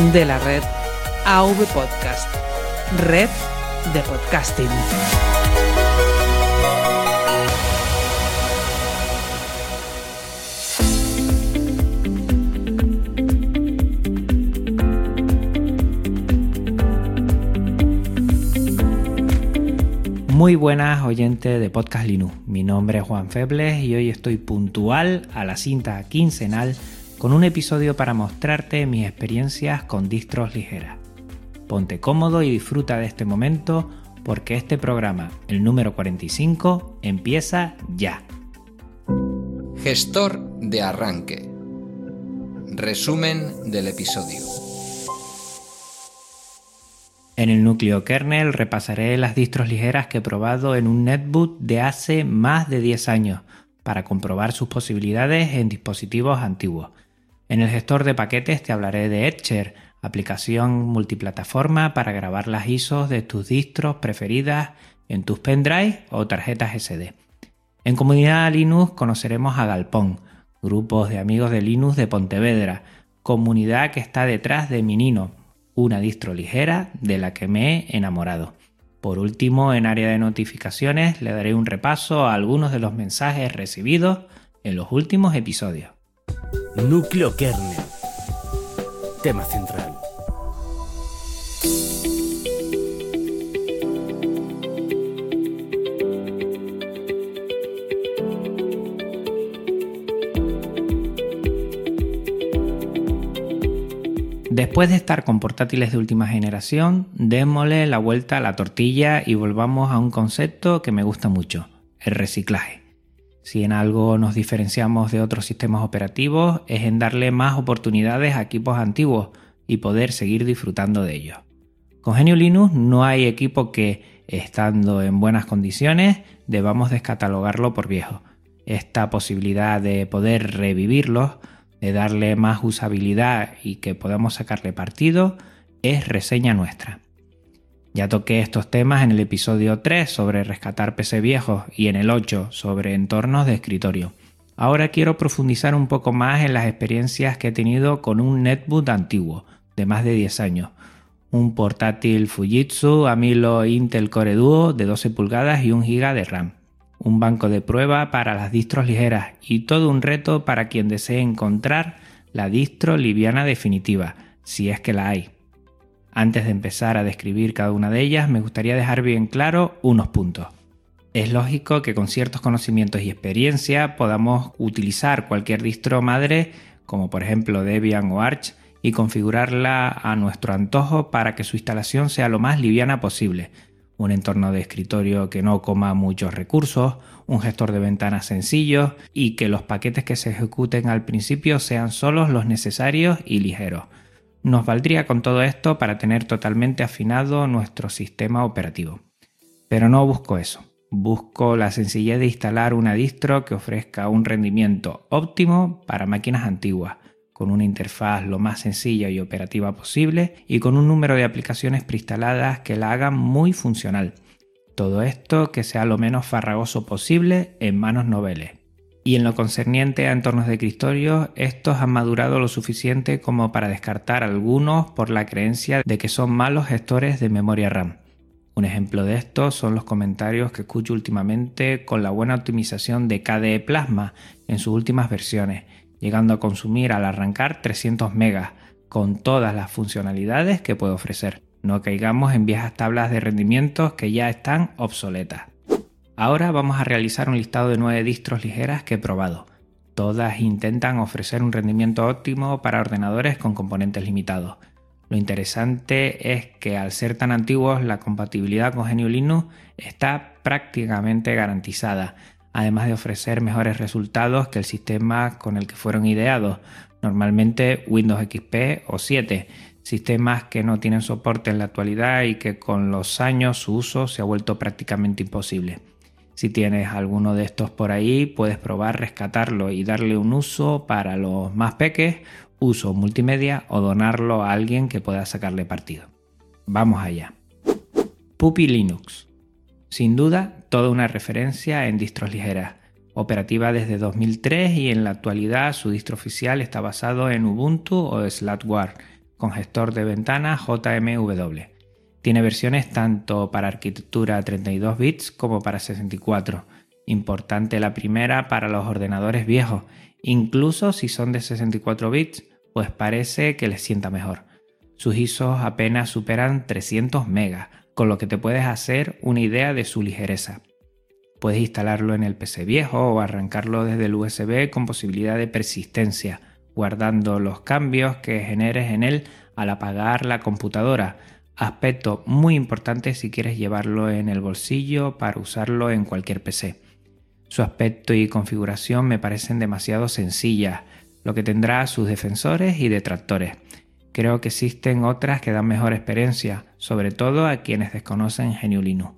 De la red AV Podcast. Red de podcasting. Muy buenas oyentes de Podcast Linux. Mi nombre es Juan Febles y hoy estoy puntual a la cinta quincenal con un episodio para mostrarte mis experiencias con distros ligeras. Ponte cómodo y disfruta de este momento porque este programa, el número 45, empieza ya. Gestor de arranque. Resumen del episodio. En el núcleo kernel repasaré las distros ligeras que he probado en un netbook de hace más de 10 años para comprobar sus posibilidades en dispositivos antiguos. En el gestor de paquetes te hablaré de Etcher, aplicación multiplataforma para grabar las ISOs de tus distros preferidas en tus pendrive o tarjetas SD. En comunidad Linux conoceremos a Galpón, grupos de amigos de Linux de Pontevedra, comunidad que está detrás de Minino, una distro ligera de la que me he enamorado. Por último, en área de notificaciones le daré un repaso a algunos de los mensajes recibidos en los últimos episodios. Núcleo kernel. Tema central. Después de estar con portátiles de última generación, démosle la vuelta a la tortilla y volvamos a un concepto que me gusta mucho, el reciclaje. Si en algo nos diferenciamos de otros sistemas operativos es en darle más oportunidades a equipos antiguos y poder seguir disfrutando de ellos. Con Genio Linux no hay equipo que, estando en buenas condiciones, debamos descatalogarlo por viejo. Esta posibilidad de poder revivirlos de darle más usabilidad y que podamos sacarle partido, es reseña nuestra. Ya toqué estos temas en el episodio 3 sobre rescatar PC viejos y en el 8 sobre entornos de escritorio. Ahora quiero profundizar un poco más en las experiencias que he tenido con un netbook antiguo, de más de 10 años. Un portátil Fujitsu Amilo Intel Core Duo de 12 pulgadas y 1 GB de RAM un banco de prueba para las distros ligeras y todo un reto para quien desee encontrar la distro liviana definitiva, si es que la hay. Antes de empezar a describir cada una de ellas, me gustaría dejar bien claro unos puntos. Es lógico que con ciertos conocimientos y experiencia podamos utilizar cualquier distro madre, como por ejemplo Debian o Arch, y configurarla a nuestro antojo para que su instalación sea lo más liviana posible, un entorno de escritorio que no coma muchos recursos, un gestor de ventanas sencillo y que los paquetes que se ejecuten al principio sean solos los necesarios y ligeros. Nos valdría con todo esto para tener totalmente afinado nuestro sistema operativo. Pero no busco eso. Busco la sencillez de instalar una distro que ofrezca un rendimiento óptimo para máquinas antiguas, con una interfaz lo más sencilla y operativa posible y con un número de aplicaciones preinstaladas que la hagan muy funcional. Todo esto que sea lo menos farragoso posible en manos noveles. Y en lo concerniente a entornos de escritorio, estos han madurado lo suficiente como para descartar algunos por la creencia de que son malos gestores de memoria RAM. Un ejemplo de esto son los comentarios que escucho últimamente con la buena optimización de KDE Plasma en sus últimas versiones llegando a consumir al arrancar 300 megas, con todas las funcionalidades que puede ofrecer. No caigamos en viejas tablas de rendimientos que ya están obsoletas. Ahora vamos a realizar un listado de 9 distros ligeras que he probado. Todas intentan ofrecer un rendimiento óptimo para ordenadores con componentes limitados. Lo interesante es que al ser tan antiguos la compatibilidad con GNU Linux está prácticamente garantizada, además de ofrecer mejores resultados que el sistema con el que fueron ideados, normalmente Windows XP o 7, sistemas que no tienen soporte en la actualidad y que con los años su uso se ha vuelto prácticamente imposible. Si tienes alguno de estos por ahí, puedes probar rescatarlo y darle un uso para los más peques, uso multimedia o donarlo a alguien que pueda sacarle partido. Vamos allá. Puppy Linux. Sin duda, toda una referencia en distros ligeras. Operativa desde 2003 y en la actualidad su distro oficial está basado en Ubuntu o Slackware, con gestor de ventanas JMW. Tiene versiones tanto para arquitectura 32 bits como para 64. Importante la primera para los ordenadores viejos, incluso si son de 64 bits, pues parece que les sienta mejor. Sus ISOs apenas superan 300 megas, con lo que te puedes hacer una idea de su ligereza. Puedes instalarlo en el PC viejo o arrancarlo desde el USB con posibilidad de persistencia, guardando los cambios que generes en él al apagar la computadora, aspecto muy importante si quieres llevarlo en el bolsillo para usarlo en cualquier PC. Su aspecto y configuración me parecen demasiado sencillas, lo que tendrá sus defensores y detractores. Creo que existen otras que dan mejor experiencia, sobre todo a quienes desconocen GNU Linux.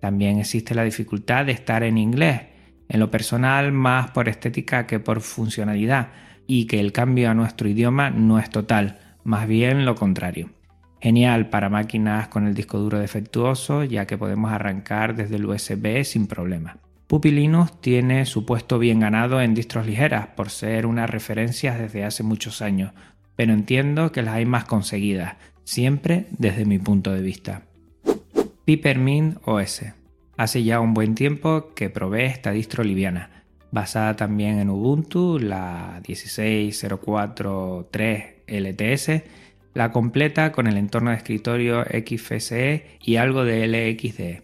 También existe la dificultad de estar en inglés, en lo personal más por estética que por funcionalidad, y que el cambio a nuestro idioma no es total, más bien lo contrario. Genial para máquinas con el disco duro defectuoso, ya que podemos arrancar desde el USB sin problema. Puppy Linux tiene su puesto bien ganado en distros ligeras por ser una referencia desde hace muchos años, pero entiendo que las hay más conseguidas, siempre desde mi punto de vista. Peppermint OS. Hace ya un buen tiempo que probé esta distro liviana, basada también en Ubuntu, la 16.04.3 LTS, la completa con el entorno de escritorio XFCE y algo de LXDE.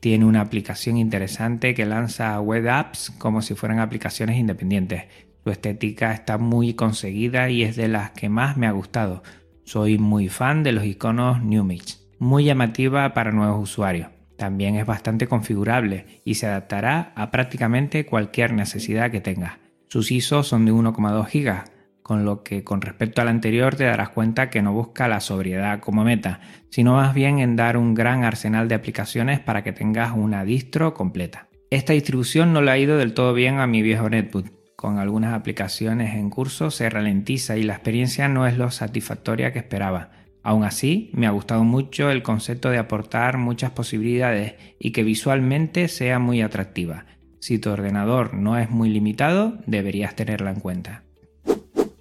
Tiene una aplicación interesante que lanza web apps como si fueran aplicaciones independientes. Su estética está muy conseguida y es de las que más me ha gustado. Soy muy fan de los iconos Numix, muy llamativa para nuevos usuarios. También es bastante configurable y se adaptará a prácticamente cualquier necesidad que tengas. Sus ISO son de 1,2 GB, con lo que con respecto al anterior te darás cuenta que no busca la sobriedad como meta, sino más bien en dar un gran arsenal de aplicaciones para que tengas una distro completa. Esta distribución no le ha ido del todo bien a mi viejo netbook. Con algunas aplicaciones en curso se ralentiza y la experiencia no es lo satisfactoria que esperaba. Aún así, me ha gustado mucho el concepto de aportar muchas posibilidades y que visualmente sea muy atractiva. Si tu ordenador no es muy limitado, deberías tenerla en cuenta.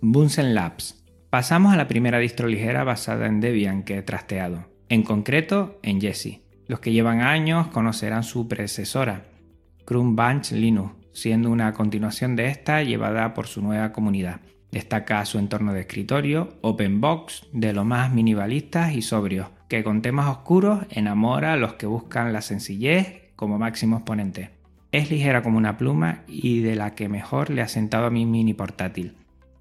Bunsen Labs. Pasamos a la primera distro ligera basada en Debian que he trasteado, en concreto en Jessie. Los que llevan años conocerán su predecesora, Chrome Bunch Linux, siendo una continuación de esta llevada por su nueva comunidad. Destaca su entorno de escritorio, OpenBox, de lo más minimalistas y sobrios, que con temas oscuros enamora a los que buscan la sencillez como máximo exponente. Es ligera como una pluma y de la que mejor le ha sentado a mi mini portátil.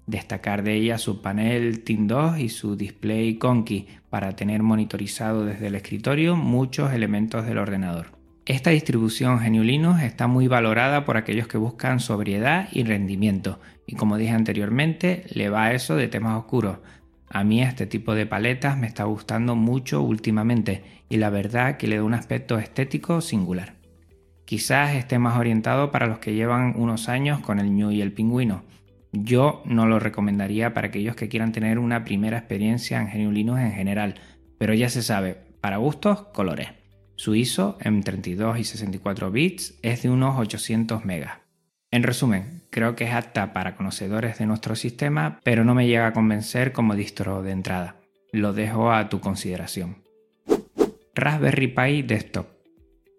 Destacar de ella su panel TIN 2 y su display Conky para tener monitorizado desde el escritorio muchos elementos del ordenador. Esta distribución GNU Linux está muy valorada por aquellos que buscan sobriedad y rendimiento y como dije anteriormente le va a eso de temas oscuros. A mí este tipo de paletas me está gustando mucho últimamente y la verdad que le da un aspecto estético singular. Quizás esté más orientado para los que llevan unos años con el New y el Pingüino, yo no lo recomendaría para aquellos que quieran tener una primera experiencia en GNU Linux en general, pero ya se sabe, para gustos, colores. Su ISO en 32 y 64 bits es de unos 800 megas. En resumen, creo que es apta para conocedores de nuestro sistema, pero no me llega a convencer como distro de entrada. Lo dejo a tu consideración. Raspberry Pi Desktop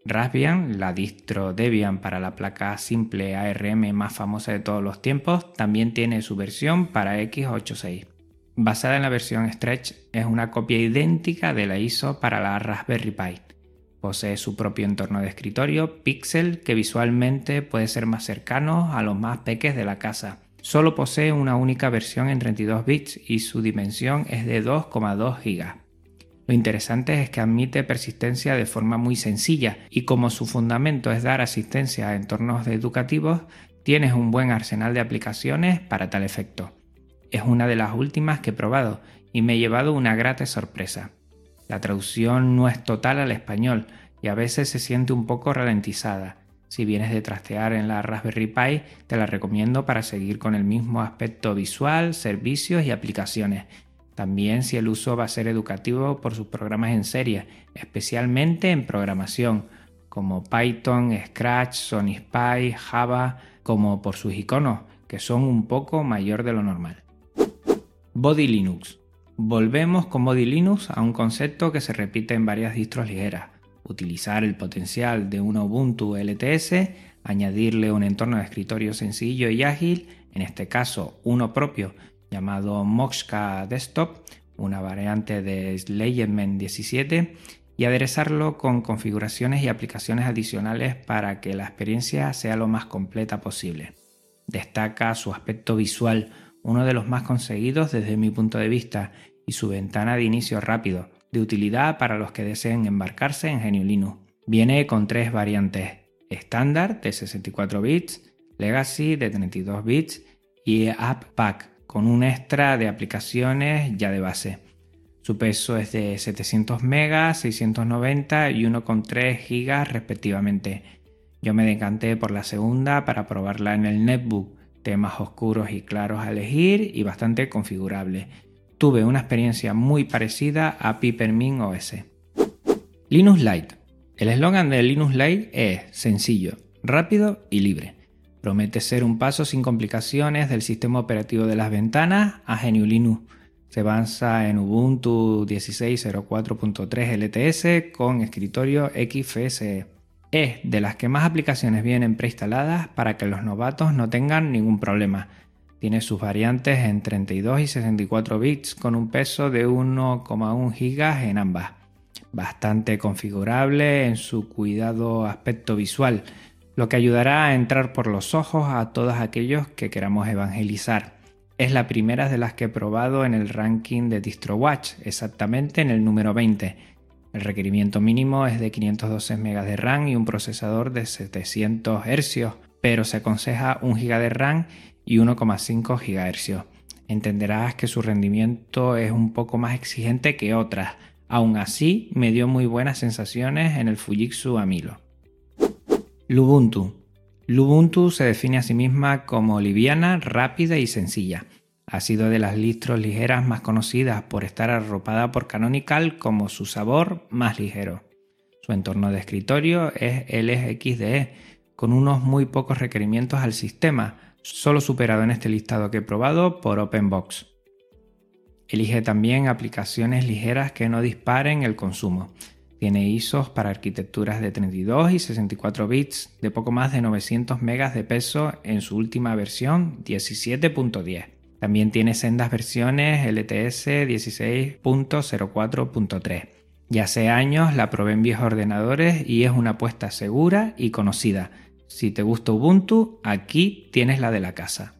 Raspbian, la distro Debian para la placa simple ARM más famosa de todos los tiempos, también tiene su versión para x86. Basada en la versión Stretch, es una copia idéntica de la ISO para la Raspberry Pi. Posee su propio entorno de escritorio, Pixel, que visualmente puede ser más cercano a los más peques de la casa. Solo posee una única versión en 32 bits y su dimensión es de 2,2 GB. Lo interesante es que admite persistencia de forma muy sencilla y como su fundamento es dar asistencia a entornos educativos, tienes un buen arsenal de aplicaciones para tal efecto. Es una de las últimas que he probado y me he llevado una grata sorpresa. La traducción no es total al español y a veces se siente un poco ralentizada. Si vienes de trastear en la Raspberry Pi, te la recomiendo para seguir con el mismo aspecto visual, servicios y aplicaciones también si el uso va a ser educativo por sus programas en serie, especialmente en programación, como Python, Scratch, Sony Spy, Java, como por sus iconos, que son un poco mayor de lo normal. Body Linux. Volvemos con Body Linux a un concepto que se repite en varias distros ligeras. Utilizar el potencial de un Ubuntu LTS, añadirle un entorno de escritorio sencillo y ágil, en este caso uno propio llamado Moxka Desktop, una variante de Slayerman 17, y aderezarlo con configuraciones y aplicaciones adicionales para que la experiencia sea lo más completa posible. Destaca su aspecto visual, uno de los más conseguidos desde mi punto de vista, y su ventana de inicio rápido, de utilidad para los que deseen embarcarse en GNU Linux. Viene con tres variantes, estándar de 64 bits, Legacy de 32 bits y App Pack con un extra de aplicaciones ya de base. Su peso es de 700 megas, 690 y 1,3 gigas respectivamente. Yo me decanté por la segunda para probarla en el netbook, temas oscuros y claros a elegir y bastante configurable. Tuve una experiencia muy parecida a Peppermint OS. Linux Lite. El eslogan de Linux Lite es sencillo, rápido y libre. Promete ser un paso sin complicaciones del sistema operativo de las ventanas a GNU Linux. Se avanza en Ubuntu 16.04.3 LTS con escritorio XFSE. Es de las que más aplicaciones vienen preinstaladas para que los novatos no tengan ningún problema. Tiene sus variantes en 32 y 64 bits con un peso de 1,1 GB en ambas. Bastante configurable en su cuidado aspecto visual lo que ayudará a entrar por los ojos a todos aquellos que queramos evangelizar. Es la primera de las que he probado en el ranking de DistroWatch, exactamente en el número 20. El requerimiento mínimo es de 512 MB de RAM y un procesador de 700 Hz, pero se aconseja 1 GB de RAM y 1,5 GHz. Entenderás que su rendimiento es un poco más exigente que otras. Aún así, me dio muy buenas sensaciones en el Fujitsu Amilo. Lubuntu. Lubuntu se define a sí misma como liviana, rápida y sencilla. Ha sido de las listros ligeras más conocidas por estar arropada por Canonical como su sabor más ligero. Su entorno de escritorio es LXDE, con unos muy pocos requerimientos al sistema, solo superado en este listado que he probado por OpenBox. Elige también aplicaciones ligeras que no disparen el consumo. Tiene ISOs para arquitecturas de 32 y 64 bits de poco más de 900 megas de peso en su última versión 17.10. También tiene sendas versiones LTS 16.04.3. Ya hace años la probé en viejos ordenadores y es una apuesta segura y conocida. Si te gusta Ubuntu, aquí tienes la de la casa.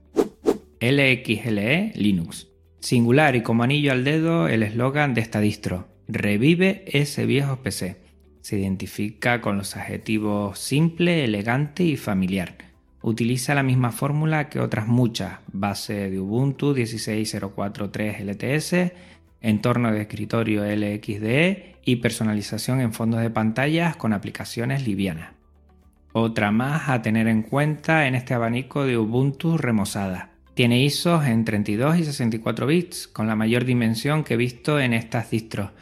LXLE Linux. Singular y como anillo al dedo el eslogan de esta distro revive ese viejo PC. Se identifica con los adjetivos simple, elegante y familiar. Utiliza la misma fórmula que otras muchas, base de Ubuntu 16.04.3 LTS, entorno de escritorio LXDE y personalización en fondos de pantallas con aplicaciones livianas. Otra más a tener en cuenta en este abanico de Ubuntu remozada. Tiene ISOs en 32 y 64 bits, con la mayor dimensión que he visto en estas distros,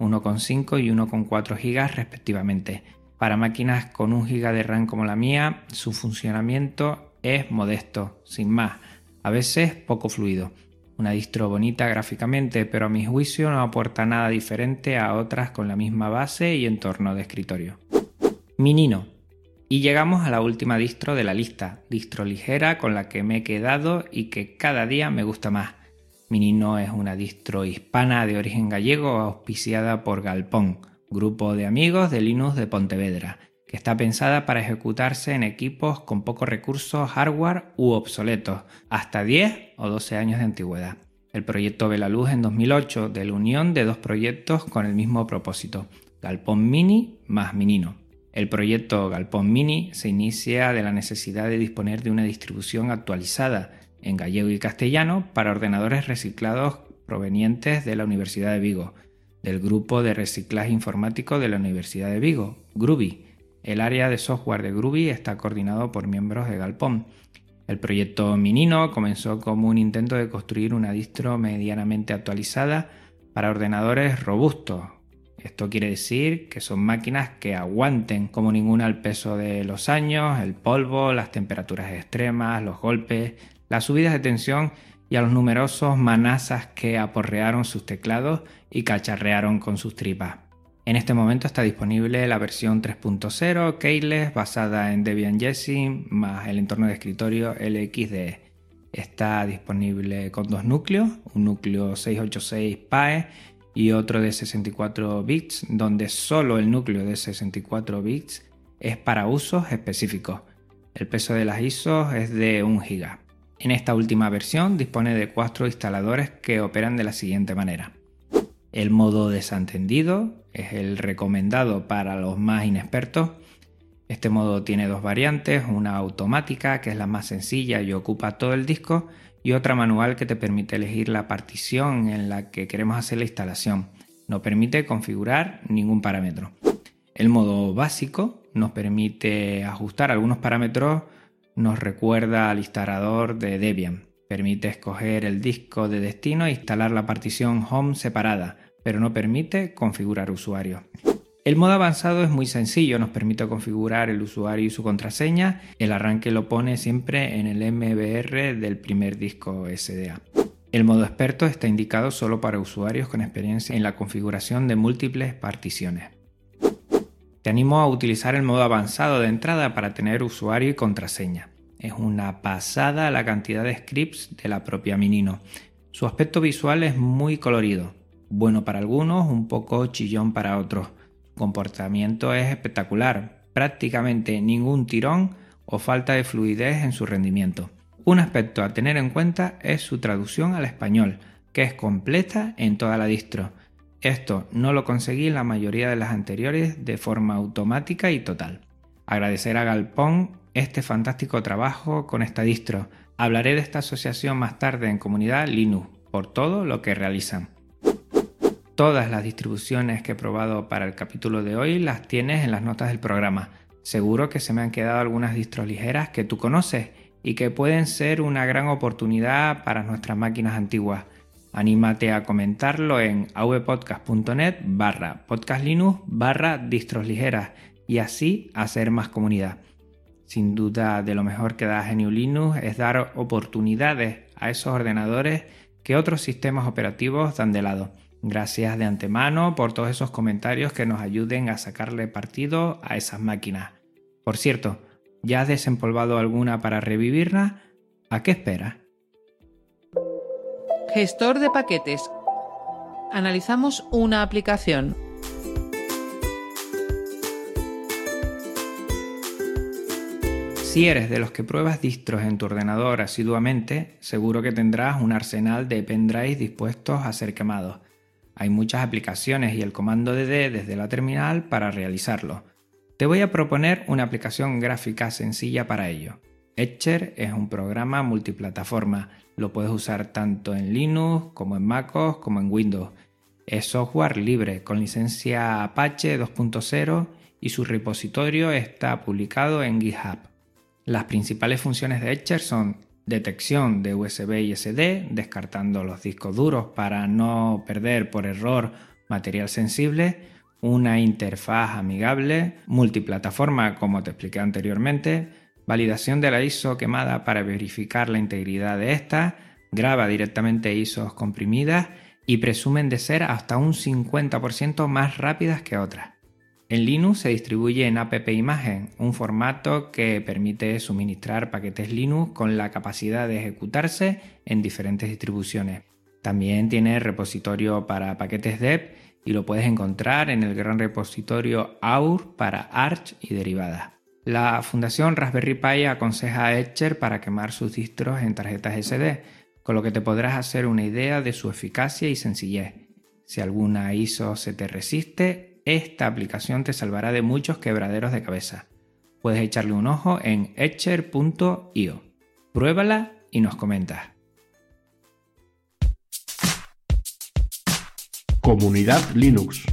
1,5 y 1,4 GB respectivamente. Para máquinas con 1 GB de RAM como la mía, su funcionamiento es modesto, sin más, a veces poco fluido. Una distro bonita gráficamente, pero a mi juicio no aporta nada diferente a otras con la misma base y entorno de escritorio. Minino. Y llegamos a la última distro de la lista, distro ligera con la que me he quedado y que cada día me gusta más. Minino es una distro hispana de origen gallego auspiciada por Galpón, grupo de amigos de Linux de Pontevedra, que está pensada para ejecutarse en equipos con pocos recursos hardware u obsoletos, hasta 10 o 12 años de antigüedad. El proyecto ve la luz en 2008 de la unión de dos proyectos con el mismo propósito, Galpón Mini más Minino. El proyecto Galpón Mini se inicia de la necesidad de disponer de una distribución actualizada en gallego y castellano para ordenadores reciclados provenientes de la Universidad de Vigo, del Grupo de Reciclaje Informático de la Universidad de Vigo, Groovy. El área de software de Groovy está coordinado por miembros de Galpón el proyecto Minino comenzó como un intento de construir una distro medianamente actualizada para ordenadores robustos. Esto quiere decir que son máquinas que aguanten como ninguna el peso de los años, el polvo, las temperaturas extremas, los golpes, las subidas de tensión y a los numerosos manazas que aporrearon sus teclados y cacharrearon con sus tripas. En este momento está disponible la versión 3.0 Keyless basada en Debian Jessie más el entorno de escritorio LXDE. Está disponible con dos núcleos, un núcleo 686 PAE y otro de 64 bits, donde solo el núcleo de 64 bits es para usos específicos. El peso de las ISOs es de 1 GB. En esta última versión dispone de cuatro instaladores que operan de la siguiente manera. El modo desentendido es el recomendado para los más inexpertos. Este modo tiene dos variantes, una automática que es la más sencilla y ocupa todo el disco y otra manual que te permite elegir la partición en la que queremos hacer la instalación. No permite configurar ningún parámetro. El modo básico nos permite ajustar algunos parámetros, nos recuerda al instalador de Debian. Permite escoger el disco de destino e instalar la partición home separada, pero no permite configurar usuario. El modo avanzado es muy sencillo, nos permite configurar el usuario y su contraseña. El arranque lo pone siempre en el MBR del primer disco SDA. El modo experto está indicado solo para usuarios con experiencia en la configuración de múltiples particiones. Te animo a utilizar el modo avanzado de entrada para tener usuario y contraseña. Es una pasada la cantidad de scripts de la propia Minino. Su aspecto visual es muy colorido, bueno para algunos, un poco chillón para otros. Su comportamiento es espectacular, prácticamente ningún tirón o falta de fluidez en su rendimiento. Un aspecto a tener en cuenta es su traducción al español, que es completa en toda la distro. Esto no lo conseguí en la mayoría de las anteriores de forma automática y total. Agradecer a Galpón este fantástico trabajo con esta distro. Hablaré de esta asociación más tarde en comunidad Linux por todo lo que realizan. Todas las distribuciones que he probado para el capítulo de hoy las tienes en las notas del programa. Seguro que se me han quedado algunas distros ligeras que tú conoces y que pueden ser una gran oportunidad para nuestras máquinas antiguas. Anímate a comentarlo en avpodcast.net barra podcastlinux barra distros ligeras y así hacer más comunidad. Sin duda de lo mejor que da GNU Linux es dar oportunidades a esos ordenadores que otros sistemas operativos dan de lado. Gracias de antemano por todos esos comentarios que nos ayuden a sacarle partido a esas máquinas. Por cierto, ¿ya has desempolvado alguna para revivirla? ¿A qué esperas? Gestor de paquetes. Analizamos una aplicación. Si eres de los que pruebas distros en tu ordenador asiduamente, seguro que tendrás un arsenal de pendrives dispuestos a ser quemados. Hay muchas aplicaciones y el comando DD desde la terminal para realizarlo. Te voy a proponer una aplicación gráfica sencilla para ello. Etcher es un programa multiplataforma, lo puedes usar tanto en Linux como en MacOS como en Windows. Es software libre con licencia Apache 2.0 y su repositorio está publicado en GitHub. Las principales funciones de Etcher son detección de USB y SD, descartando los discos duros para no perder por error material sensible, una interfaz amigable, multiplataforma como te expliqué anteriormente, validación de la ISO quemada para verificar la integridad de esta, graba directamente ISOs comprimidas y presumen de ser hasta un 50% más rápidas que otras. En Linux se distribuye en app imagen, un formato que permite suministrar paquetes Linux con la capacidad de ejecutarse en diferentes distribuciones. También tiene repositorio para paquetes dev y lo puedes encontrar en el gran repositorio AUR para Arch y derivadas. La Fundación Raspberry Pi aconseja a Etcher para quemar sus distros en tarjetas SD con lo que te podrás hacer una idea de su eficacia y sencillez. Si alguna ISO se te resiste, esta aplicación te salvará de muchos quebraderos de cabeza. Puedes echarle un ojo en etcher.io. Pruébala y nos comentas. Comunidad Linux.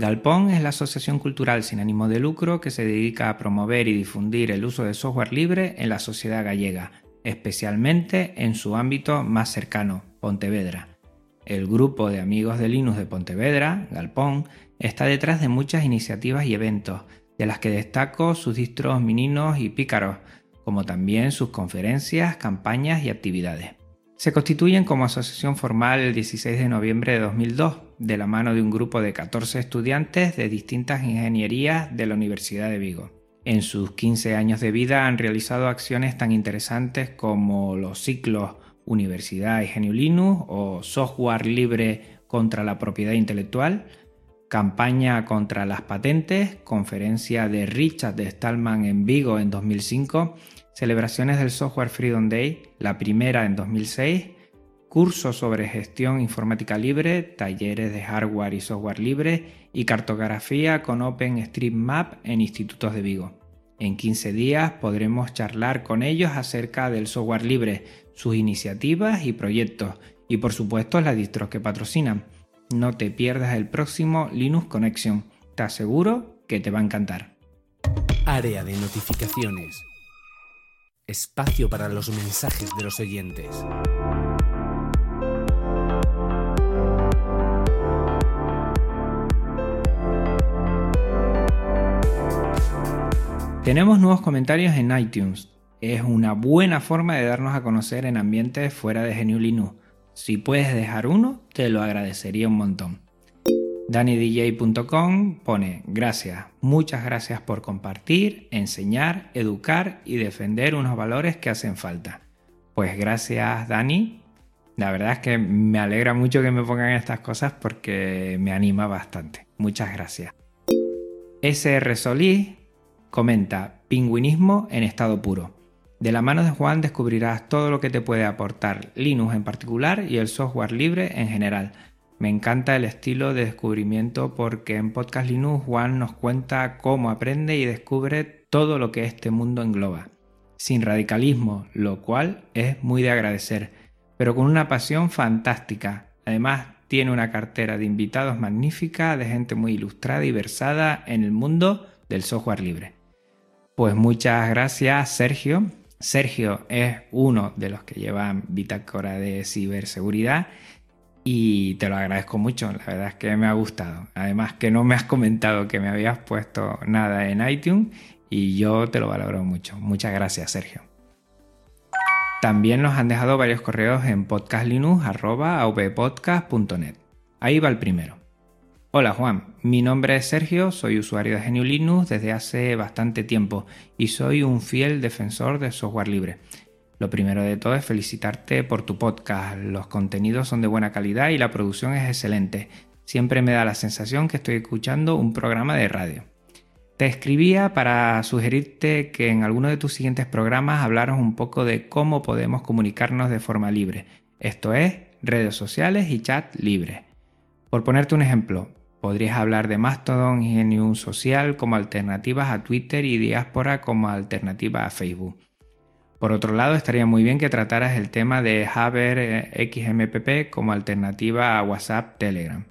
Galpón es la asociación cultural sin ánimo de lucro que se dedica a promover y difundir el uso de software libre en la sociedad gallega, especialmente en su ámbito más cercano, Pontevedra. El grupo de amigos de Linux de Pontevedra, Galpón, está detrás de muchas iniciativas y eventos, de las que destaco sus distros mininos y pícaros, como también sus conferencias, campañas y actividades. Se constituyen como asociación formal el 16 de noviembre de 2002, de la mano de un grupo de 14 estudiantes de distintas ingenierías de la Universidad de Vigo. En sus 15 años de vida han realizado acciones tan interesantes como los ciclos Universidad y Genio Linux o Software Libre contra la Propiedad Intelectual, campaña contra las patentes, conferencia de Richard de Stallman en Vigo en 2005 celebraciones del Software Freedom Day, la primera en 2006, cursos sobre gestión informática libre, talleres de hardware y software libre y cartografía con OpenStreetMap en institutos de Vigo. En 15 días podremos charlar con ellos acerca del software libre, sus iniciativas y proyectos y por supuesto las distros que patrocinan. No te pierdas el próximo Linux Connection, te aseguro que te va a encantar. Área de notificaciones espacio para los mensajes de los oyentes. Tenemos nuevos comentarios en iTunes. Es una buena forma de darnos a conocer en ambientes fuera de GNU Linux. Si puedes dejar uno, te lo agradecería un montón. DaniDJ.com pone gracias, muchas gracias por compartir, enseñar, educar y defender unos valores que hacen falta. Pues gracias Dani, la verdad es que me alegra mucho que me pongan estas cosas porque me anima bastante. Muchas gracias. SR Solís comenta pingüinismo en estado puro. De la mano de Juan descubrirás todo lo que te puede aportar Linux en particular y el software libre en general me encanta el estilo de descubrimiento porque en Podcast Linux Juan nos cuenta cómo aprende y descubre todo lo que este mundo engloba, sin radicalismo, lo cual es muy de agradecer, pero con una pasión fantástica. Además, tiene una cartera de invitados magnífica, de gente muy ilustrada y versada en el mundo del software libre. Pues muchas gracias, Sergio. Sergio es uno de los que llevan Bitácora de ciberseguridad y te lo agradezco mucho, la verdad es que me ha gustado. Además que no me has comentado que me habías puesto nada en iTunes y yo te lo valoro mucho. Muchas gracias, Sergio. También nos han dejado varios correos en podcastlinux.avpodcast.net. Ahí va el primero. Hola Juan, mi nombre es Sergio, soy usuario de GNU Linux desde hace bastante tiempo y soy un fiel defensor del software libre. Lo primero de todo es felicitarte por tu podcast. Los contenidos son de buena calidad y la producción es excelente. Siempre me da la sensación que estoy escuchando un programa de radio. Te escribía para sugerirte que en alguno de tus siguientes programas hablaras un poco de cómo podemos comunicarnos de forma libre. Esto es, redes sociales y chat libre. Por ponerte un ejemplo, podrías hablar de Mastodon y GNU Social como alternativas a Twitter y Diáspora como alternativa a Facebook. Por otro lado, estaría muy bien que trataras el tema de Haber eh, XMPP como alternativa a WhatsApp Telegram.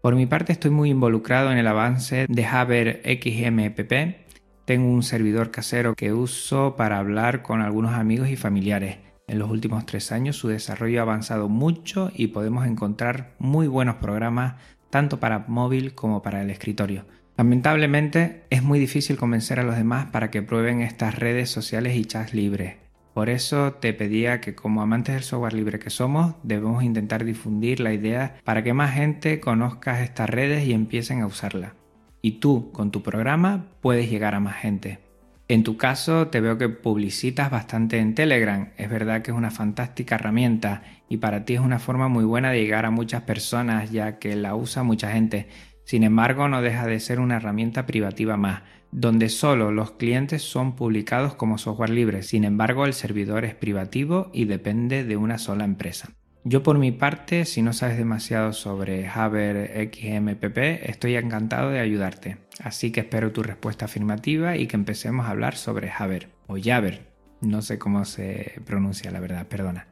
Por mi parte estoy muy involucrado en el avance de Haber XMPP. Tengo un servidor casero que uso para hablar con algunos amigos y familiares. En los últimos tres años su desarrollo ha avanzado mucho y podemos encontrar muy buenos programas tanto para móvil como para el escritorio. Lamentablemente es muy difícil convencer a los demás para que prueben estas redes sociales y chats libres. Por eso te pedía que como amantes del software libre que somos, debemos intentar difundir la idea para que más gente conozca estas redes y empiecen a usarla. Y tú, con tu programa, puedes llegar a más gente. En tu caso, te veo que publicitas bastante en Telegram. Es verdad que es una fantástica herramienta y para ti es una forma muy buena de llegar a muchas personas ya que la usa mucha gente. Sin embargo, no deja de ser una herramienta privativa más, donde solo los clientes son publicados como software libre. Sin embargo, el servidor es privativo y depende de una sola empresa. Yo por mi parte, si no sabes demasiado sobre Haber XMPP, estoy encantado de ayudarte. Así que espero tu respuesta afirmativa y que empecemos a hablar sobre Haber o Jaber. No sé cómo se pronuncia la verdad, perdona.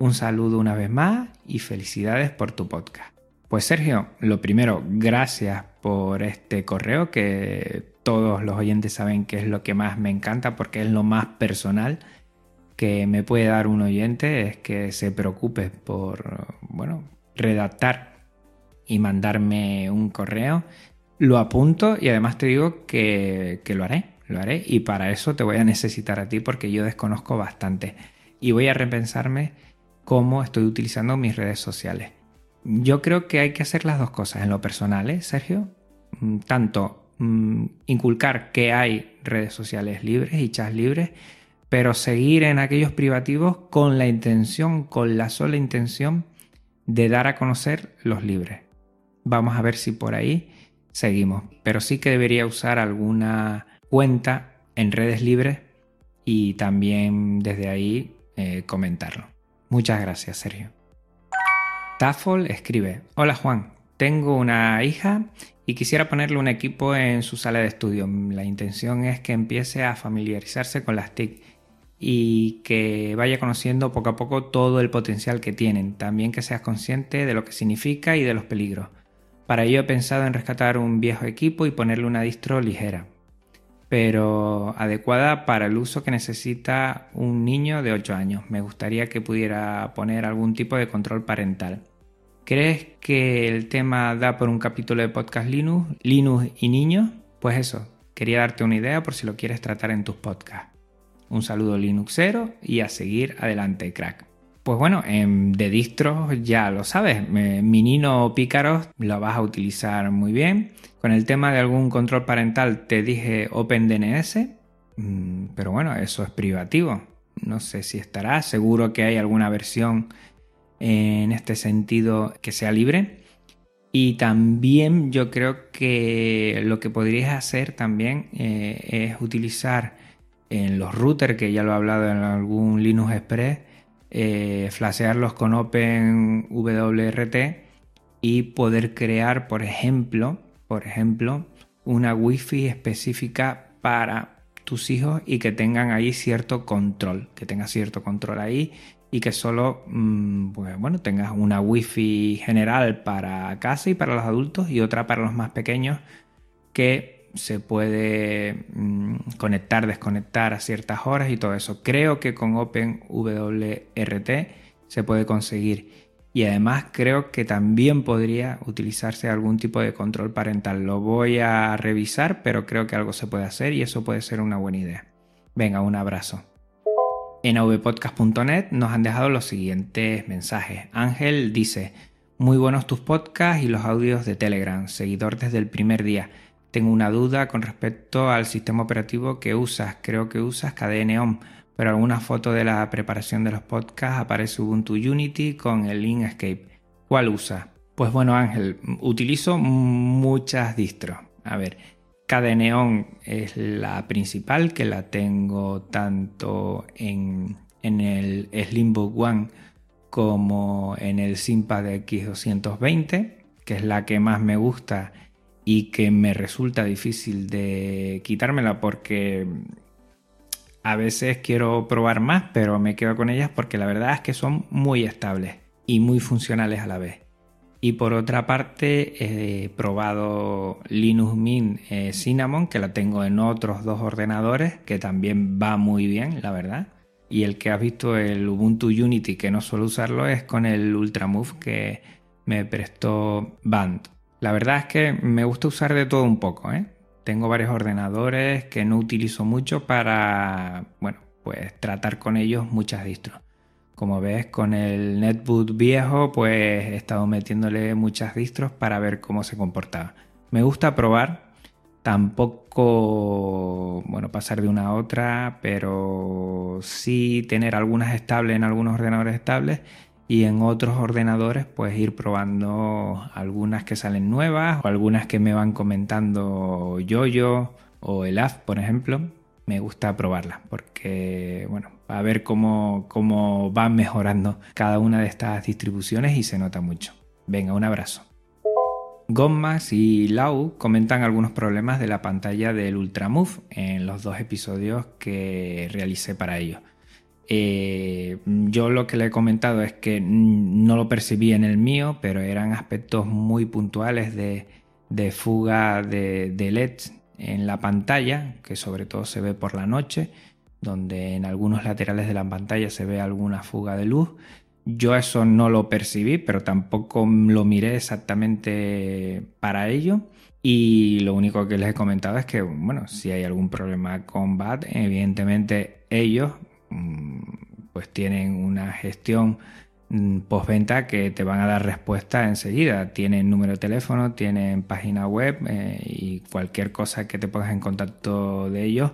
Un saludo una vez más y felicidades por tu podcast. Pues Sergio, lo primero, gracias por este correo que todos los oyentes saben que es lo que más me encanta porque es lo más personal que me puede dar un oyente es que se preocupe por, bueno, redactar y mandarme un correo. Lo apunto y además te digo que, que lo haré, lo haré. Y para eso te voy a necesitar a ti porque yo desconozco bastante. Y voy a repensarme cómo estoy utilizando mis redes sociales. Yo creo que hay que hacer las dos cosas en lo personal, ¿eh, Sergio? Mm, tanto mm, inculcar que hay redes sociales libres y chats libres pero seguir en aquellos privativos con la intención, con la sola intención de dar a conocer los libres. Vamos a ver si por ahí seguimos, pero sí que debería usar alguna cuenta en redes libres y también desde ahí eh, comentarlo. Muchas gracias, Sergio. Tafol escribe, hola Juan, tengo una hija y quisiera ponerle un equipo en su sala de estudio. La intención es que empiece a familiarizarse con las TIC y que vaya conociendo poco a poco todo el potencial que tienen. También que seas consciente de lo que significa y de los peligros. Para ello he pensado en rescatar un viejo equipo y ponerle una distro ligera, pero adecuada para el uso que necesita un niño de 8 años. Me gustaría que pudiera poner algún tipo de control parental. ¿Crees que el tema da por un capítulo de podcast Linux, Linux y niños? Pues eso, quería darte una idea por si lo quieres tratar en tus podcasts. Un saludo Linuxero y a seguir adelante, crack. Pues bueno, de distros ya lo sabes, Minino Pícaros lo vas a utilizar muy bien. Con el tema de algún control parental te dije OpenDNS, mm, pero bueno, eso es privativo. No sé si estará, seguro que hay alguna versión en este sentido que sea libre. Y también yo creo que lo que podrías hacer también eh, es utilizar en los routers, que ya lo he hablado en algún Linux Express, eh, flashearlos con OpenWRT y poder crear, por ejemplo, por ejemplo, una Wi-Fi específica para tus hijos y que tengan ahí cierto control, que tengas cierto control ahí y que solo, mm, pues, bueno, tengas una Wi-Fi general para casa y para los adultos y otra para los más pequeños que se puede mm, conectar, desconectar a ciertas horas y todo eso. Creo que con OpenWRT se puede conseguir. Y además creo que también podría utilizarse algún tipo de control parental. Lo voy a revisar, pero creo que algo se puede hacer y eso puede ser una buena idea. Venga, un abrazo. En avpodcast.net nos han dejado los siguientes mensajes. Ángel dice, muy buenos tus podcasts y los audios de Telegram, seguidor desde el primer día. Tengo una duda con respecto al sistema operativo que usas. Creo que usas KDE pero alguna foto de la preparación de los podcasts aparece Ubuntu Unity con el Inkscape. ¿Cuál usas? Pues bueno, Ángel, utilizo muchas distros. A ver, KDE es la principal, que la tengo tanto en, en el Slimbook One como en el Simpad X220, que es la que más me gusta y que me resulta difícil de quitármela porque a veces quiero probar más, pero me quedo con ellas porque la verdad es que son muy estables y muy funcionales a la vez. Y por otra parte he probado Linux Mint eh, Cinnamon, que la tengo en otros dos ordenadores, que también va muy bien, la verdad. Y el que has visto, el Ubuntu Unity, que no suelo usarlo, es con el Ultramove que me prestó Band. La verdad es que me gusta usar de todo un poco, ¿eh? Tengo varios ordenadores que no utilizo mucho para, bueno, pues tratar con ellos muchas distros. Como ves, con el netbook viejo, pues he estado metiéndole muchas distros para ver cómo se comportaba. Me gusta probar, tampoco, bueno, pasar de una a otra, pero sí tener algunas estables en algunos ordenadores estables y en otros ordenadores pues ir probando algunas que salen nuevas o algunas que me van comentando Yoyo o el AF, por ejemplo. Me gusta probarlas porque, bueno, a ver cómo, cómo van mejorando cada una de estas distribuciones y se nota mucho. Venga, un abrazo. Gommas y Lau comentan algunos problemas de la pantalla del Ultramove en los dos episodios que realicé para ellos. Eh, yo lo que le he comentado es que no lo percibí en el mío, pero eran aspectos muy puntuales de, fuga de, de LEDs en la pantalla, que sobre todo se ve por la noche, donde en algunos laterales de la pantalla se ve alguna fuga de luz. Yo eso no lo percibí, pero tampoco lo miré exactamente para ello. Y lo único que les he comentado es que, bueno, si hay algún problema con BAT, evidentemente ellos pues tienen una gestión mm, postventa que te van a dar respuesta enseguida. Tienen número de teléfono, tienen página web eh, y cualquier cosa que te pongas en contacto de ellos,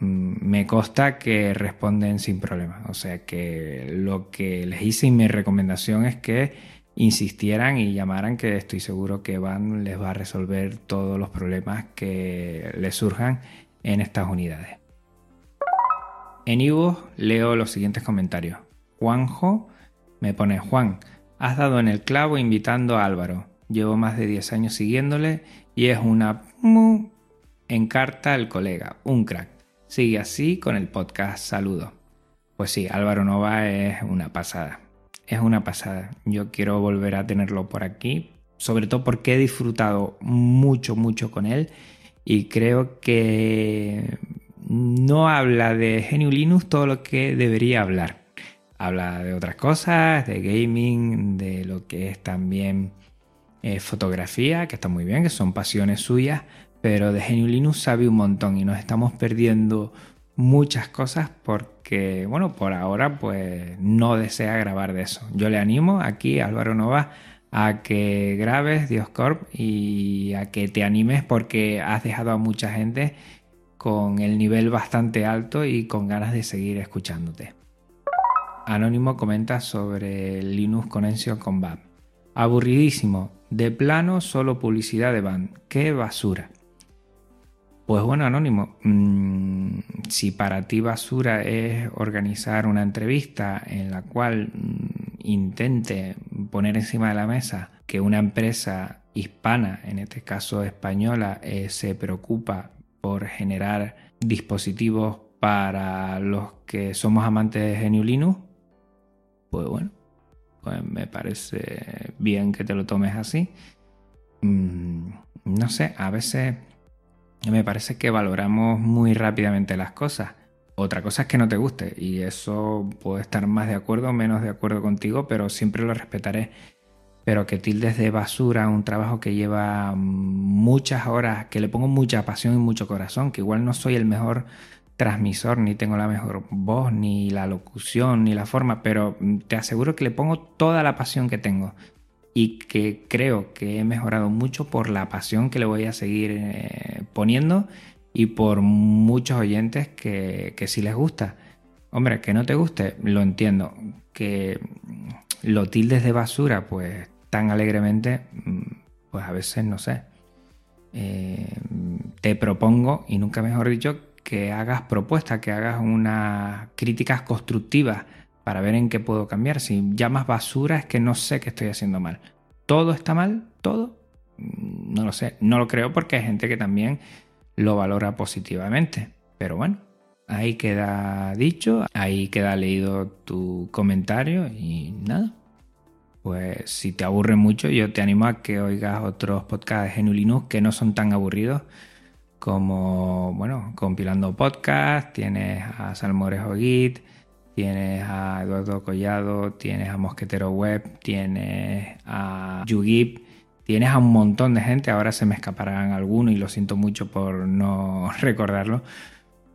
Mm, me consta que responden sin problema. O sea que lo que les hice y mi recomendación es que insistieran y llamaran que estoy seguro que Van les va a resolver todos los problemas que les surjan en estas unidades. En Ivo leo los siguientes comentarios. Juanjo me pone Juan, has dado en el clavo invitando a Álvaro. Llevo más de 10 años siguiéndole y es una en carta el colega, un crack. Sigue así con el podcast Saludos. Pues sí, Álvaro Nova es una pasada. Es una pasada. Yo quiero volver a tenerlo por aquí, sobre todo porque he disfrutado mucho, mucho con él y creo que no habla de Genio Linux todo lo que debería hablar. Habla de otras cosas, de gaming, de lo que es también eh, fotografía, que está muy bien, que son pasiones suyas, pero de Genio Linux sabe un montón y nos estamos perdiendo muchas cosas porque, bueno, por ahora pues no desea grabar de eso. Yo le animo aquí, Álvaro Nova, a que grabes Dioscorp y a que te animes porque has dejado a mucha gente con el nivel bastante alto y con ganas de seguir escuchándote. Anónimo comenta sobre Linux Connection con BAM. Aburridísimo, de plano solo publicidad de BAM, qué basura. Pues bueno, Anónimo, mm, si para ti basura es organizar una entrevista en la cual mm, intente poner encima de la mesa que una empresa hispana, en este caso española, eh, se preocupa por generar dispositivos para los que somos amantes de GNU Linux, pues bueno, pues me parece bien que te lo tomes así. Mm, no sé, a veces me parece que valoramos muy rápidamente las cosas. Otra cosa es que no te guste y eso puedo estar más de acuerdo o menos de acuerdo contigo, pero siempre lo respetaré. Pero que tildes de basura un trabajo que lleva muchas horas, que le pongo mucha pasión y mucho corazón, que igual no soy el mejor transmisor, ni tengo la mejor voz, ni la locución, ni la forma, pero te aseguro que le pongo toda la pasión que tengo y que creo que he mejorado mucho por la pasión que le voy a seguir eh, poniendo y por muchos oyentes que, que sí les gusta. Hombre, que no te guste, lo entiendo. Que lo tildes de basura, pues tan alegremente, mm, pues a veces no sé. Eh, te propongo, y nunca mejor dicho, que hagas propuestas, que hagas unas críticas constructivas para ver en qué puedo cambiar. Si llamas basura es que no sé qué estoy haciendo mal. ¿Todo está mal? ¿Todo? No lo sé. No lo creo porque hay gente que también lo valora positivamente. Pero bueno, ahí queda dicho, ahí queda leído tu comentario y nada. Pues si te aburre mucho, yo te animo a que oigas otros podcasts de Genulinus que no son tan aburridos como, bueno, compilando podcast, tienes a Salmorejo Git, tienes a Eduardo Collado, tienes a Mosquetero Web, tienes a Yugip, tienes a un montón de gente, ahora se me escaparán algunos y lo siento mucho por no recordarlo,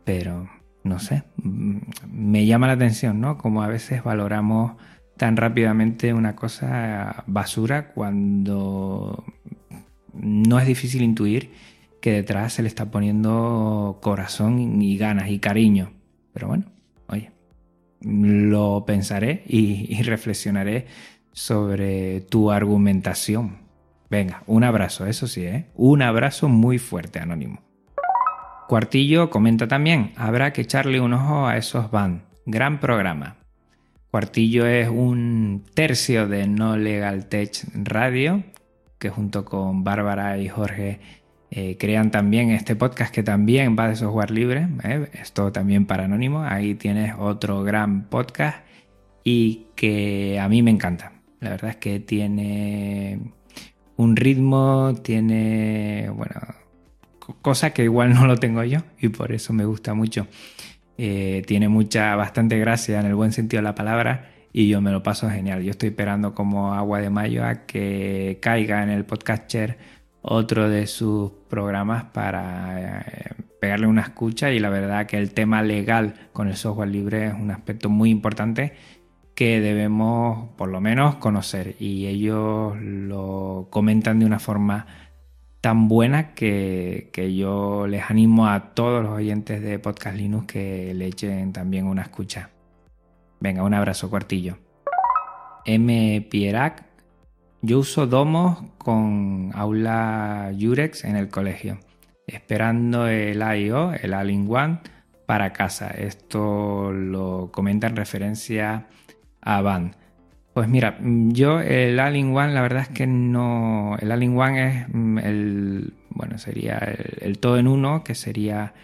pero no sé, me llama la atención, ¿no? Como a veces valoramos tan rápidamente una cosa basura cuando no es difícil intuir que detrás se le está poniendo corazón y ganas y cariño. Pero bueno, oye, lo pensaré y, reflexionaré sobre tu argumentación. Venga, un abrazo, eso sí, ¿eh? Un abrazo muy fuerte, Anónimo. Cuartillo comenta también, habrá que echarle un ojo a esos van. Gran programa. Cuartillo es un tercio de No Legal Tech Radio, que junto con Bárbara y Jorge eh, crean también este podcast que también va de software libre. ¿eh? Esto también para Anónimo. Ahí tienes otro gran podcast y que a mí me encanta. La verdad es que tiene un ritmo, tiene, bueno, cosa que igual no lo tengo yo y por eso me gusta mucho. Eh, tiene mucha, bastante gracia en el buen sentido de la palabra y yo me lo paso genial. Yo estoy esperando como agua de mayo a que caiga en el podcaster otro de sus programas para eh, pegarle una escucha y la verdad que el tema legal con el software libre es un aspecto muy importante que debemos por lo menos conocer y ellos lo comentan de una forma tan buena que, yo les animo a todos los oyentes de Podcast Linux que le echen también una escucha. Venga, un abrazo cuartillo. M. Pierac. Yo uso domos con aula Jurex en el colegio, esperando el I.O., el All-in-One, para casa. Esto lo comenta en referencia a Van. Pues mira, yo el All-in-One, la verdad es que no. El All-in-One es mm, el. Bueno, sería el, todo en uno, que sería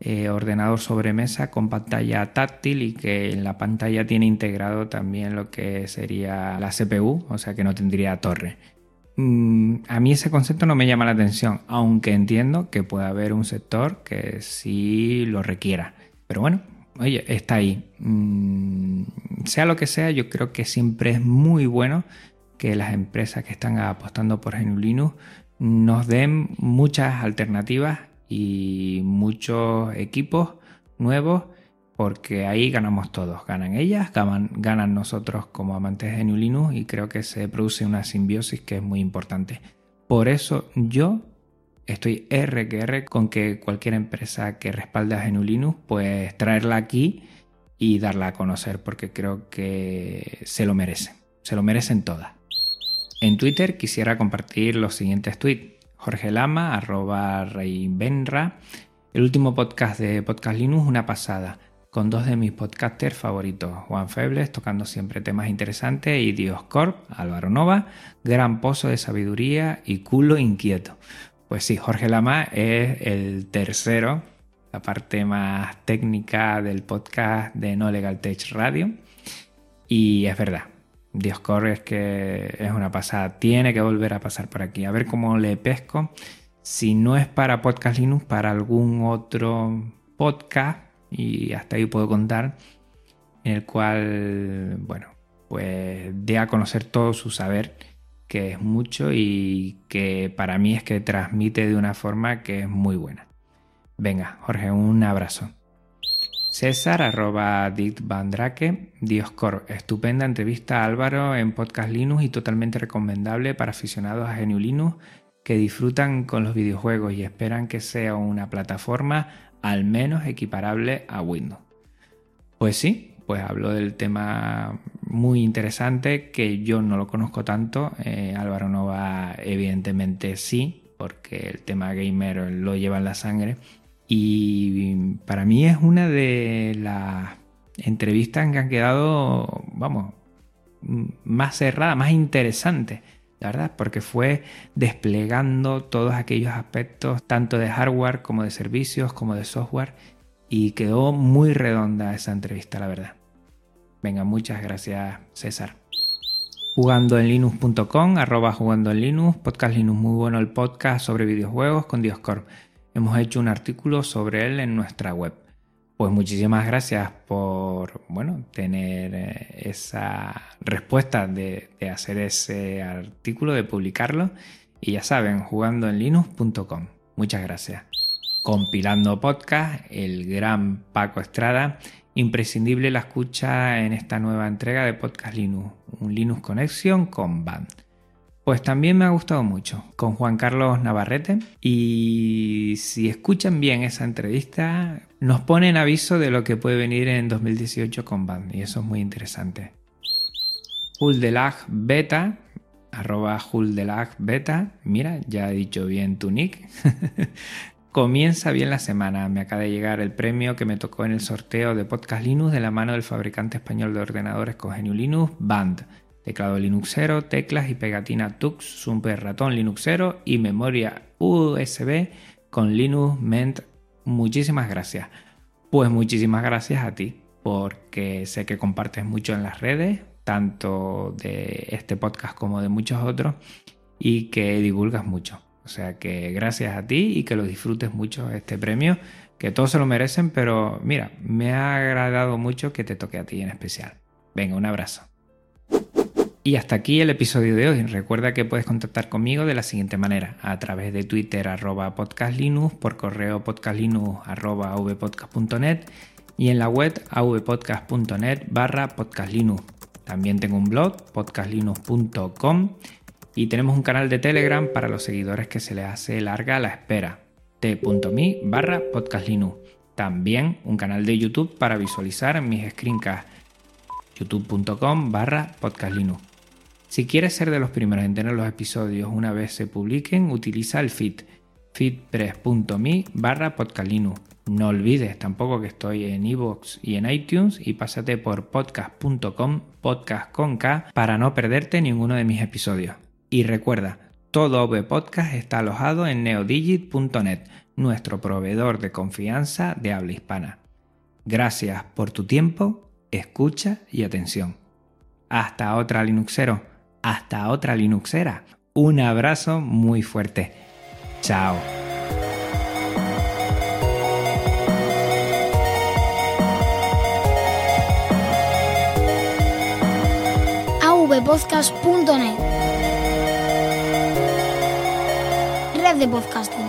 eh, ordenador sobre mesa con pantalla táctil y que en la pantalla tiene integrado también lo que sería la CPU, o sea que no tendría torre. Mm, a mí ese concepto no me llama la atención, aunque entiendo que puede haber un sector que sí lo requiera. Pero bueno, oye, está ahí. Mm, sea lo que sea, yo creo que siempre es muy bueno que las empresas que están apostando por GNU Linux nos den muchas alternativas y muchos equipos nuevos porque ahí ganamos todos, ganan ellas, ganan, nosotros como amantes de GNU Linux y creo que se produce una simbiosis que es muy importante. Por eso yo estoy R con que cualquier empresa que respalde a GNU pues traerla aquí y darla a conocer, porque creo que se lo merece. Se lo merecen todas. En Twitter quisiera compartir los siguientes tweets. Jorge Lama, arroba Benra. El último podcast de Podcast Linux, una pasada, con dos de mis podcasters favoritos, Juan Febles, tocando siempre temas interesantes, y Dioscorp, Álvaro Nova, gran pozo de sabiduría y culo inquieto. Pues sí, Jorge Lama es el tercero, la parte más técnica del podcast de No Legal Tech Radio. Y es verdad, Dios corre es que es una pasada. Tiene que volver a pasar por aquí. A ver cómo le pesco. Si no es para Podcast Linux, para algún otro podcast, y hasta ahí puedo contar, en el cual, bueno, pues dé a conocer todo su saber que es mucho y que para mí es que transmite de una forma que es muy buena. Venga, Jorge, un abrazo. César, arroba Dick Drake, Dioscor, estupenda entrevista a Álvaro en Podcast Linux y totalmente recomendable para aficionados a GNU Linux que disfrutan con los videojuegos y esperan que sea una plataforma al menos equiparable a Windows. Pues sí, pues hablo del tema muy interesante que yo no lo conozco tanto. Eh, Álvaro Nova evidentemente sí, porque el tema gamer lo lleva en la sangre. Y para mí es una de las entrevistas que han quedado, vamos, más cerrada, más interesante, la verdad, porque fue desplegando todos aquellos aspectos, tanto de hardware como de servicios, como de software, y quedó muy redonda esa entrevista, la verdad. Venga, muchas gracias, César. Jugando en arroba jugando en Linux, podcast Linux muy bueno el podcast sobre videojuegos con Dioscorp. Hemos hecho un artículo sobre él en nuestra web. Pues muchísimas gracias por bueno, tener eh, esa respuesta de, de hacer ese artículo, de publicarlo. Y ya saben, jugando en Linux.com. Muchas gracias. Compilando podcast, el gran Paco Estrada. Imprescindible la escucha en esta nueva entrega de Podcast Linux, un Linux Connection con Band. Pues también me ha gustado mucho, con Juan Carlos Navarrete. Y si escuchan bien esa entrevista, nos pone en aviso de lo que puede venir en 2018 con Band, y eso es muy interesante. Huldelag Beta, arroba Huldelag Beta, mira, ya he dicho bien tu nick. Comienza bien la semana. Me acaba de llegar el premio que me tocó en el sorteo de Podcast Linux de la mano del fabricante español de ordenadores Cogenio Linux, Band teclado Linuxero, teclas y pegatina Tux, Super ratón Linuxero y memoria USB con Linux Mint. Muchísimas gracias. Pues muchísimas gracias a ti, porque sé que compartes mucho en las redes, tanto de este podcast como de muchos otros, y que divulgas mucho. O sea que gracias a ti y que lo disfrutes mucho este premio, que todos se lo merecen, pero mira, me ha agradado mucho que te toque a ti en especial. Venga, un abrazo. Y hasta aquí el episodio de hoy. Recuerda que puedes contactar conmigo de la siguiente manera, a través de Twitter arroba podcastlinux, por correo podcastlinux arroba vpodcast.net y en la web avpodcast.net barra podcastlinux. También tengo un blog, podcastlinux.com y tenemos un canal de Telegram para los seguidores que se les hace larga la espera, t.me barra podcastlinux. También un canal de YouTube para visualizar mis screencasts, youtube.com barra podcastlinux. Si quieres ser de los primeros en tener los episodios una vez se publiquen, utiliza el feed feedpress.me barra podcastlinux. No olvides tampoco que estoy en iVoox y en iTunes y pásate por podcast.com podcast con K para no perderte ninguno de mis episodios. Y recuerda, todo OV Podcast está alojado en neodigit.net, nuestro proveedor de confianza de habla hispana. Gracias por tu tiempo, escucha y atención. Hasta otra Linuxero hasta otra Linuxera. Un abrazo muy fuerte. Chao. Red de podcasting.